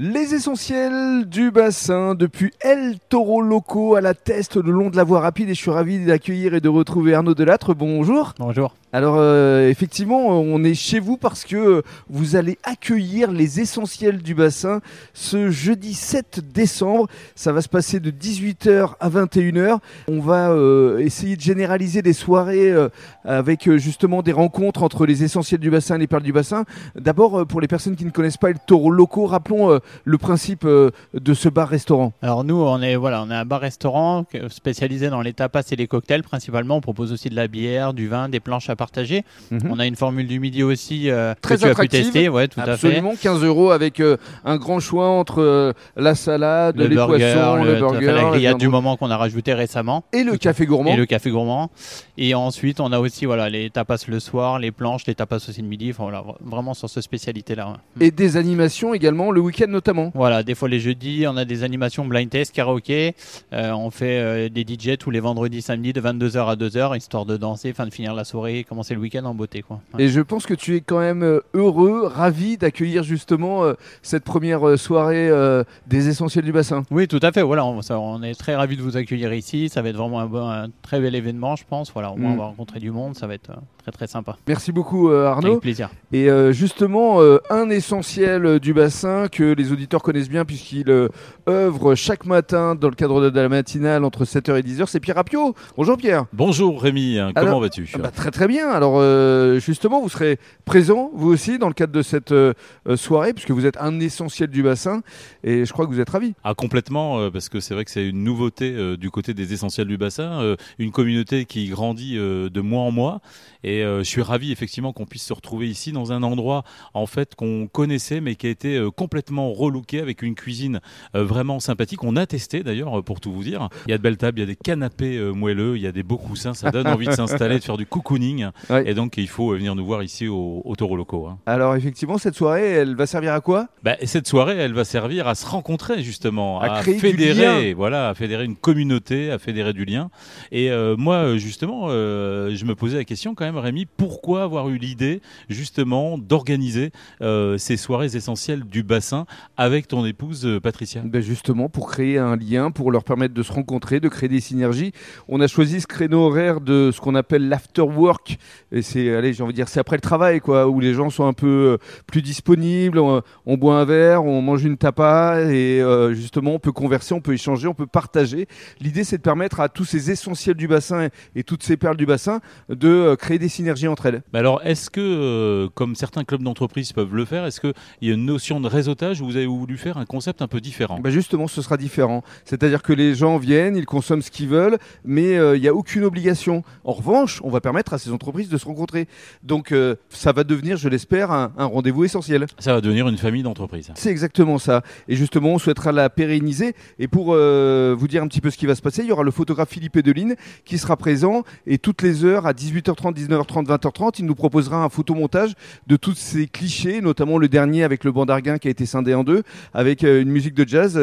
Les essentiels du bassin depuis El Toro Loco à la Teste le long de la voie rapide et je suis ravi d'accueillir et de retrouver Arnaud Delattre. Bonjour. Bonjour. Alors euh, effectivement, on est chez vous parce que vous allez accueillir les essentiels du bassin ce jeudi 7 décembre. Ça va se passer de 18h à 21h. On va euh, essayer de généraliser des soirées euh, avec justement des rencontres entre les essentiels du bassin et les perles du bassin. D'abord, pour les personnes qui ne connaissent pas El Toro Loco, rappelons le principe de ce bar-restaurant. Alors nous, on est voilà, on est un bar-restaurant spécialisé dans les tapas et les cocktails principalement. On propose aussi de la bière, du vin, des planches à partager. Mhm. On a une formule du midi aussi euh, Très que tu as pu tester. Ouais, tout Absolument, 15 euros avec euh, un grand choix entre euh, la salade, les poissons, le, burger, la grillade du moment qu'on a rajouté récemment. Et le café gourmand. Et le café gourmand. Et ensuite, on a aussi voilà, les tapas le soir, les planches, les tapas aussi le midi. Enfin, voilà, vraiment sur cette spécialité-là. Et des animations également, le week-end notamment. Voilà, des fois les jeudis, on a des animations blind test, karaoké. on fait des DJ tous les vendredis, samedis de 22h à 2h, histoire de danser, fin de finir la soirée, commencer le week-end en beauté. Quoi. Et je pense que tu es quand même euh, heureux, ravi d'accueillir justement euh, cette première euh, soirée des essentiels du bassin. Oui, tout à fait. Voilà, on, est très ravi de vous accueillir ici. Ça va être vraiment un, très bel événement, je pense. Voilà, au moins mm. on va rencontrer du monde. Ça va être très très sympa. Merci beaucoup Arnaud. Avec plaisir. Et justement, un essentiel du bassin que les auditeurs connaissent bien puisqu'il œuvre chaque matin dans le cadre de la matinale entre 7h et 10h, c'est Pierre Apio. Bonjour Pierre. Bonjour Rémi, comment vas-tu bah, Très très bien. Alors euh, justement, vous serez présent, vous aussi, dans le cadre de cette euh, soirée, puisque vous êtes un essentiel du bassin, et je crois que vous êtes ravi. Ah, complètement, euh, parce que c'est vrai que c'est une nouveauté du côté des essentiels du bassin, une communauté qui grandit de mois en mois, et je suis ravi effectivement qu'on puisse se retrouver ici dans un endroit en fait qu'on connaissait, mais qui a été complètement relooké avec une cuisine vraiment sympathique. On a testé d'ailleurs, pour tout vous dire. Il y a de belles tables, il y a des canapés moelleux, il y a des beaux coussins, ça donne envie de s'installer, de faire du cocooning. Et donc il faut venir nous voir ici au, au Taureau Locaux. Hein. Alors effectivement, cette soirée, elle va servir à quoi? Bah, Cette soirée, elle va servir à se rencontrer justement, à, fédérer, voilà, à fédérer une communauté, à fédérer du lien. Et euh, moi, justement, euh, je me posais la question quand même, Rémi, pourquoi avoir eu l'idée justement d'organiser euh, ces soirées essentielles du bassin? Avec ton épouse Patricia ben Justement, pour créer un lien, pour leur permettre de se rencontrer, de créer des synergies. On a choisi ce créneau horaire de ce qu'on appelle l'afterwork. Et c'est, allez, j'ai envie de dire, c'est après le travail, quoi, où les gens sont un peu euh, plus disponibles, on, boit un verre, on mange une tapa, et euh, justement, on peut converser, on peut échanger, on peut partager. L'idée, c'est de permettre à tous ces essentiels du bassin et, toutes ces perles du bassin de euh, créer des synergies entre elles. alors, est-ce que, comme certains clubs d'entreprise peuvent le faire, est-ce qu'il y a une notion de réseautage où vous avez voulu faire un concept un peu différent bah Justement, ce sera différent. C'est-à-dire que les gens viennent, ils consomment ce qu'ils veulent, mais il n'y a aucune obligation. En revanche, on va permettre à ces entreprises de se rencontrer. Donc euh, ça va devenir, je l'espère, un, rendez-vous essentiel. Ça va devenir une famille d'entreprises. C'est exactement ça. Et justement, on souhaitera la pérenniser. Et pour euh, vous dire un petit peu ce qui va se passer, il y aura le photographe Philippe Edeline qui sera présent. Et toutes les heures, à 18h30, 19h30, 20h30, il nous proposera un photomontage de tous ces clichés, notamment le dernier avec le bandarguin qui a été scindé en deux, avec euh, une musique de jazz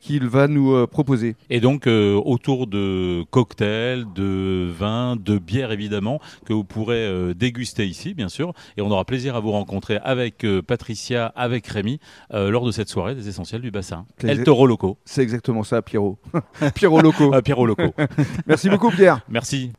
qu'il va nous proposer. Et donc, autour de cocktails, de vins, de bières évidemment, que vous pourrez déguster ici, bien sûr. Et on aura plaisir à vous rencontrer avec euh, Patricia, avec Rémi, euh, lors de cette soirée des essentiels du bassin. El Toro Loco. C'est exactement ça, Pierrot. Pierrot Loco. Pierrot Loco. Merci beaucoup, Pierre. Merci.